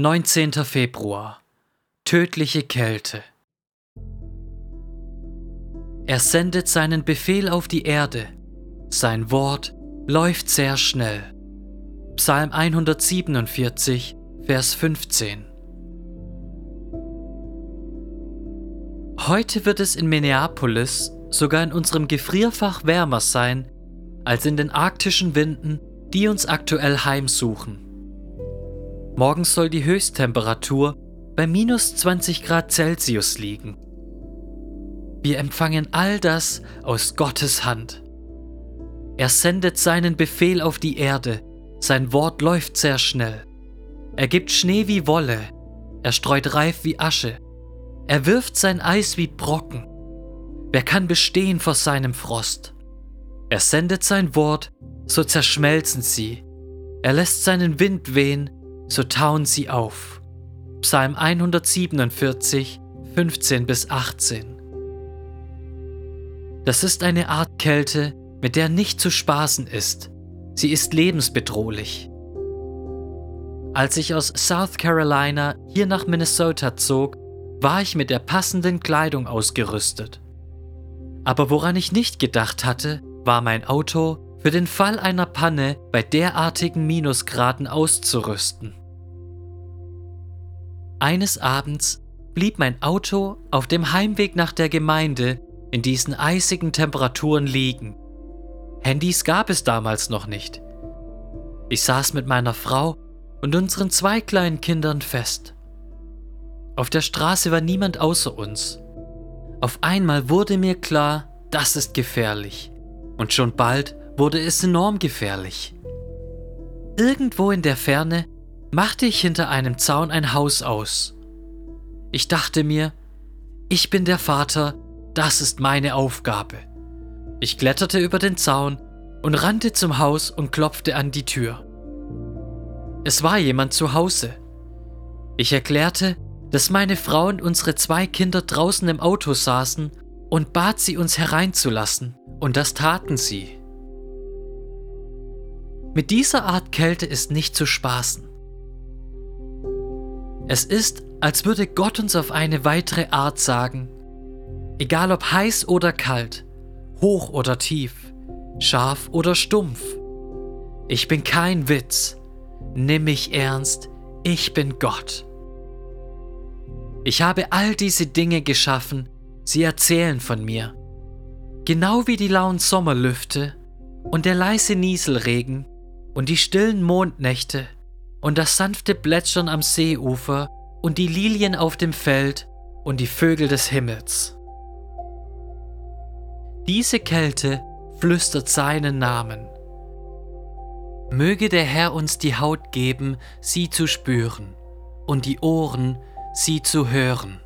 19. Februar. Tödliche Kälte. Er sendet seinen Befehl auf die Erde. Sein Wort läuft sehr schnell. Psalm 147, Vers 15. Heute wird es in Minneapolis sogar in unserem Gefrierfach wärmer sein als in den arktischen Winden, die uns aktuell heimsuchen. Morgens soll die Höchsttemperatur bei minus 20 Grad Celsius liegen. Wir empfangen all das aus Gottes Hand. Er sendet seinen Befehl auf die Erde, sein Wort läuft sehr schnell. Er gibt Schnee wie Wolle, er streut Reif wie Asche, er wirft sein Eis wie Brocken. Wer kann bestehen vor seinem Frost? Er sendet sein Wort, so zerschmelzen sie. Er lässt seinen Wind wehen, so tauen sie auf. Psalm 147, 15 bis 18. Das ist eine Art Kälte, mit der nicht zu spaßen ist. Sie ist lebensbedrohlich. Als ich aus South Carolina hier nach Minnesota zog, war ich mit der passenden Kleidung ausgerüstet. Aber woran ich nicht gedacht hatte, war mein Auto für den Fall einer Panne bei derartigen Minusgraden auszurüsten. Eines Abends blieb mein Auto auf dem Heimweg nach der Gemeinde in diesen eisigen Temperaturen liegen. Handys gab es damals noch nicht. Ich saß mit meiner Frau und unseren zwei kleinen Kindern fest. Auf der Straße war niemand außer uns. Auf einmal wurde mir klar, das ist gefährlich. Und schon bald wurde es enorm gefährlich. Irgendwo in der Ferne machte ich hinter einem Zaun ein Haus aus. Ich dachte mir, ich bin der Vater, das ist meine Aufgabe. Ich kletterte über den Zaun und rannte zum Haus und klopfte an die Tür. Es war jemand zu Hause. Ich erklärte, dass meine Frau und unsere zwei Kinder draußen im Auto saßen und bat sie, uns hereinzulassen, und das taten sie. Mit dieser Art Kälte ist nicht zu spaßen. Es ist, als würde Gott uns auf eine weitere Art sagen, egal ob heiß oder kalt, hoch oder tief, scharf oder stumpf, ich bin kein Witz, nimm mich ernst, ich bin Gott. Ich habe all diese Dinge geschaffen, sie erzählen von mir. Genau wie die lauen Sommerlüfte und der leise Nieselregen und die stillen Mondnächte und das sanfte Plätschern am Seeufer und die Lilien auf dem Feld und die Vögel des Himmels. Diese Kälte flüstert seinen Namen. Möge der Herr uns die Haut geben, sie zu spüren und die Ohren, sie zu hören.